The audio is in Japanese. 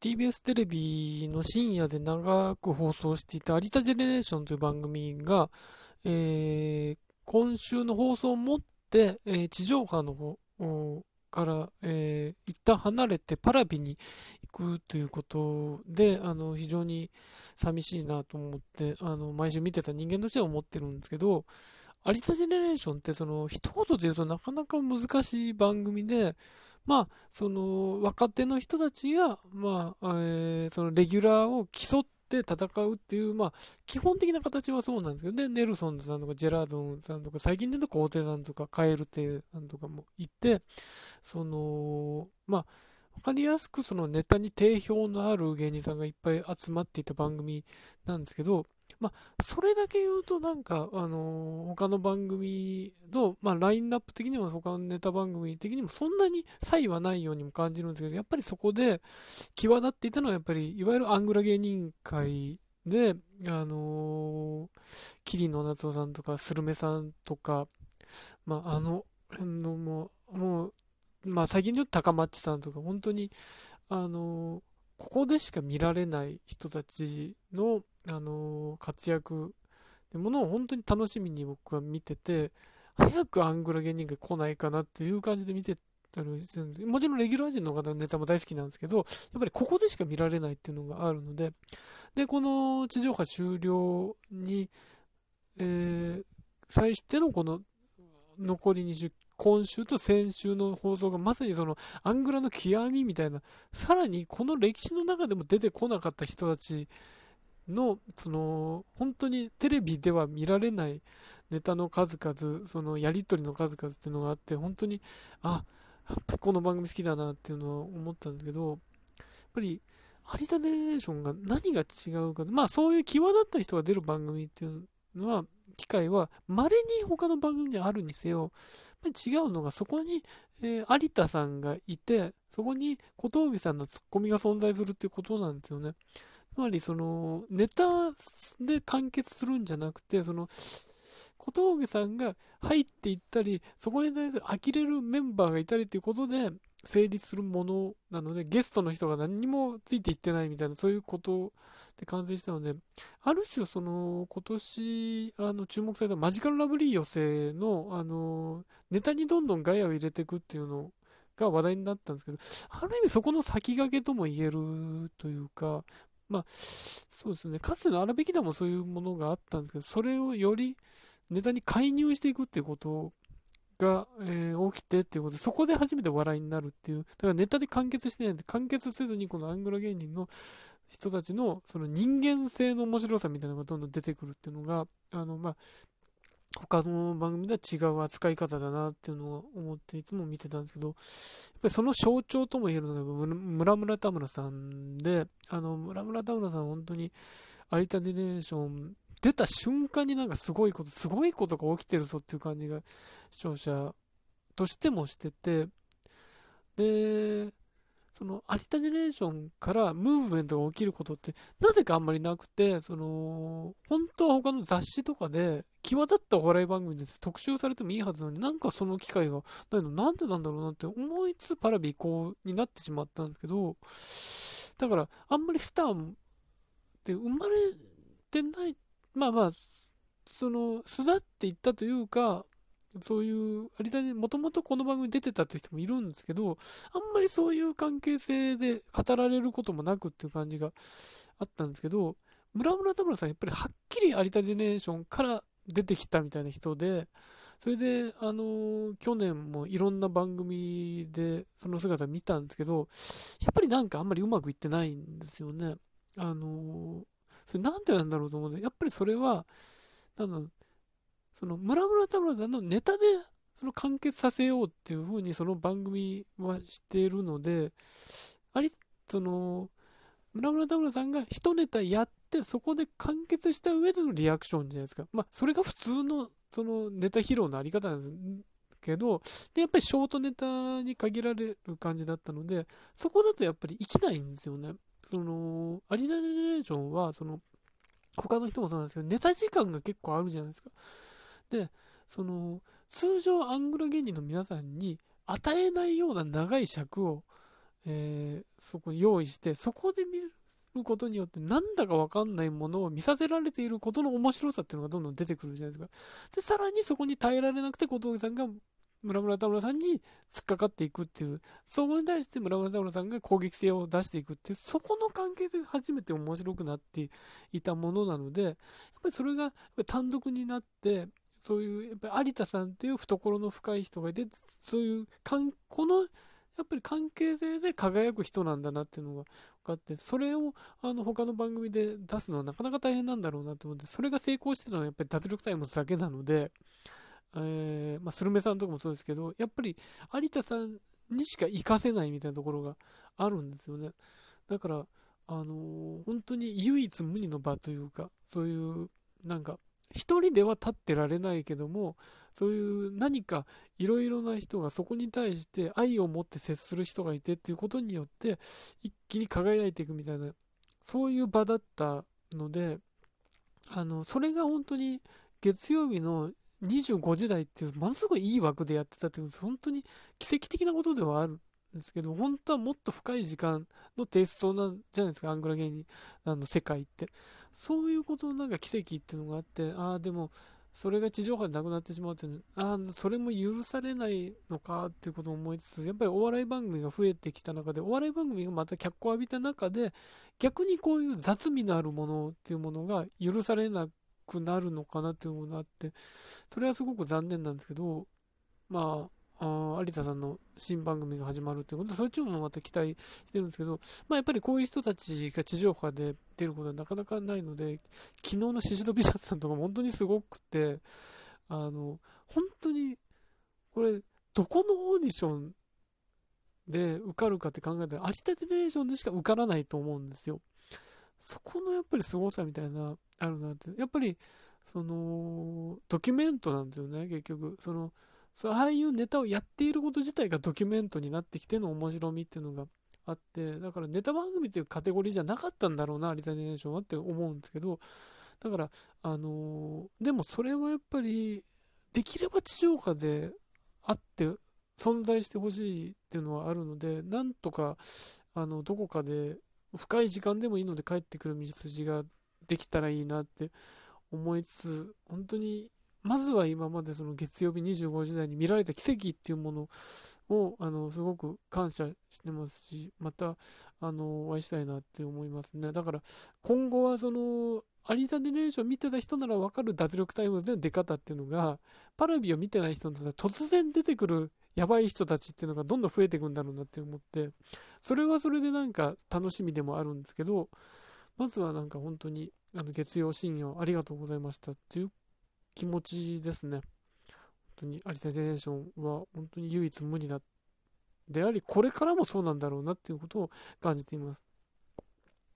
TBS テレビの深夜で長く放送していた有田ジェネレーションという番組が、えー、今週の放送をもって、えー、地上波の方から、えー、一旦離れてパラビに行くということで、あの、非常に寂しいなと思って、あの、毎週見てた人間としては思ってるんですけど、有田ジェネレーションってその、一言で言うとなかなか難しい番組で、まあ、その、若手の人たちが、まあ、えー、そのレギュラーを競って戦うっていう、まあ、基本的な形はそうなんですけどね、ネルソンズさんとかジェラードンさんとか、最近で言うとコーテさんとか、カエルテさんとかもいて、その、まあ、わかりやすくそのネタに定評のある芸人さんがいっぱい集まっていた番組なんですけど、まあ、それだけ言うとなんか、あのー、他の番組の、まあ、ラインナップ的にも他のネタ番組的にもそんなに差異はないようにも感じるんですけど、やっぱりそこで際立っていたのはやっぱり、いわゆるアングラ芸人会で、あのー、キリンの夏夫さんとか、スルメさんとか、まあ、あの、のも、もう、まあ、最近で言うと高松さんとか、本当に、あの、ここでしか見られない人たちの、あの、活躍ってものを本当に楽しみに僕は見てて、早くアングラ芸人が来ないかなっていう感じで見てたりするんです。もちろんレギュラー陣の方のネタも大好きなんですけど、やっぱりここでしか見られないっていうのがあるので、で、この地上波終了に、えー、際してのこの残り20今週と先週の放送がまさにそのアングラの極みみたいな、さらにこの歴史の中でも出てこなかった人たちの、その、本当にテレビでは見られないネタの数々、そのやりとりの数々っていうのがあって、本当に、あ、この番組好きだなっていうのを思ったんですけど、やっぱり、有田ネレーションが何が違うか、まあそういう際立った人が出る番組っていうのは、機会は稀に他の番組であるにせよ、やっぱり違うのがそこに、えー、有田さんがいて、そこに小峠さんのツッコミが存在するっていうことなんですよね。つまりそのネタで完結するんじゃなくて、その小峠さんが入っていったり、そこに対する呆れるメンバーがいたりっていうことで成立するものなので、ゲストの人が何にもついていってないみたいな、そういうことで完成したので、ある種、その、今年、あの、注目されたマジカルラブリー寄せの、あの、ネタにどんどんガヤを入れていくっていうのが話題になったんですけど、ある意味そこの先駆けとも言えるというか、まあ、そうですね、かつての荒引きでもそういうものがあったんですけど、それをよりネタに介入していくっていうことが、えー、起きてっていうことで、そこで初めて笑いになるっていう、だからネタで完結してないんで、完結せずにこのアングラ芸人の人たちのその人間性の面白さみたいなのがどんどん出てくるっていうのが、あの、まあ、他の番組では違う扱い方だなっていうのを思っていつも見てたんですけど、やっぱりその象徴とも言えるのが村村田村さんで、あの、村村田村さん本当に有田ジェネレーション出た瞬間になんかすごいこと、すごいことが起きてるぞっていう感じが視聴者としてもしてて、で、その、有田ジェネレーションからムーブメントが起きることって、なぜかあんまりなくて、その、本当は他の雑誌とかで、際立ったお笑い番組で特集されてもいいはずなのに、なんかその機会がないの、なんでなんだろうなって思いつつパラビ移行になってしまったんですけど、だから、あんまりスターって生まれてない、まあまあ、その、巣立っていったというか、そういう、有田にもともとこの番組出てたって人もいるんですけど、あんまりそういう関係性で語られることもなくっていう感じがあったんですけど、村村田村さんやっぱりはっきり有田ジェネレーションから出てきたみたいな人で、それで、あの去年もいろんな番組でその姿見たんですけど、やっぱりなんかあんまりうまくいってないんですよね。あのそれなんでなんだろうと思うんで、やっぱりそれは、なんだ、その村村田村さんのネタでその完結させようっていう風にその番組はしているので、あり、その、村村田村さんが一ネタやって、そこで完結した上でのリアクションじゃないですか。まあ、それが普通の、そのネタ披露のあり方なんですけど、で、やっぱりショートネタに限られる感じだったので、そこだとやっぱり生きないんですよね。その、アリダジェネレーションは、その、他の人もそうなんですけど、ネタ時間が結構あるじゃないですか。で、その、通常アングラ芸人の皆さんに与えないような長い尺を、えー、そこに用意して、そこで見ることによって、なんだかわかんないものを見させられていることの面白さっていうのがどんどん出てくるじゃないですか。で、さらにそこに耐えられなくて小峠さんが村村田村さんに突っかかっていくっていう、そこに対して村村田村さんが攻撃性を出していくっていう、そこの関係で初めて面白くなっていたものなので、やっぱりそれが単独になって、そういう、やっぱり有田さんっていう懐の深い人がいて、そういう、この、やっぱり関係性で輝く人なんだなっていうのが分かって、それをあの他の番組で出すのはなかなか大変なんだろうなと思って、それが成功してたのはやっぱり脱力タイムだけなので、えー、まあ、スルメさんとかもそうですけど、やっぱり有田さんにしか活かせないみたいなところがあるんですよね。だから、あのー、本当に唯一無二の場というか、そういう、なんか、一人では立ってられないけども、そういう何かいろいろな人がそこに対して愛を持って接する人がいてっていうことによって、一気に輝いていくみたいな、そういう場だったので、あの、それが本当に月曜日の25時代っていう、ものすごいいい枠でやってたっていう、本当に奇跡的なことではあるんですけど、本当はもっと深い時間のテイストなんじゃないですか、アングラ芸人の世界って。そういうことのなんか奇跡っていうのがあって、ああ、でも、それが地上波でなくなってしまうっていうのああ、それも許されないのかっていうことを思いつつ、やっぱりお笑い番組が増えてきた中で、お笑い番組がまた脚光を浴びた中で、逆にこういう雑味のあるものっていうものが許されなくなるのかなっていうのがあって、それはすごく残念なんですけど、まあ、あ有田さんの新番組が始まるということで、そっちもまた期待してるんですけど、まあやっぱりこういう人たちが地上波で出ることはなかなかないので、昨日のシシドビシャツさんとか本当にすごくて、あの、本当に、これ、どこのオーディションで受かるかって考えたら、有田ジェネレーションでしか受からないと思うんですよ。そこのやっぱり凄さみたいな、あるなって。やっぱり、その、ドキュメントなんですよね、結局。その、そああいうネタをやっていること自体がドキュメントになってきての面白みっていうのがあって、だからネタ番組っていうカテゴリーじゃなかったんだろうな、リタネーションはって思うんですけど、だから、あのー、でもそれはやっぱり、できれば地上波であって存在してほしいっていうのはあるので、なんとか、あの、どこかで深い時間でもいいので帰ってくる道筋ができたらいいなって思いつつ、本当に、まずは今までその月曜日25時台に見られた奇跡っていうものを、あの、すごく感謝してますし、また、あの、お会いしたいなって思いますね。だから、今後はその、有田ネレーション見てた人ならわかる脱力タイムでの出方っていうのが、パラビを見てない人だったら突然出てくるやばい人たちっていうのがどんどん増えていくんだろうなって思って、それはそれでなんか楽しみでもあるんですけど、まずはなんか本当に、あの、月曜深夜ありがとうございましたっていう気持ちですね。本当に、有田ジェネーションは本当に唯一無二だ。であり、これからもそうなんだろうなっていうことを感じています。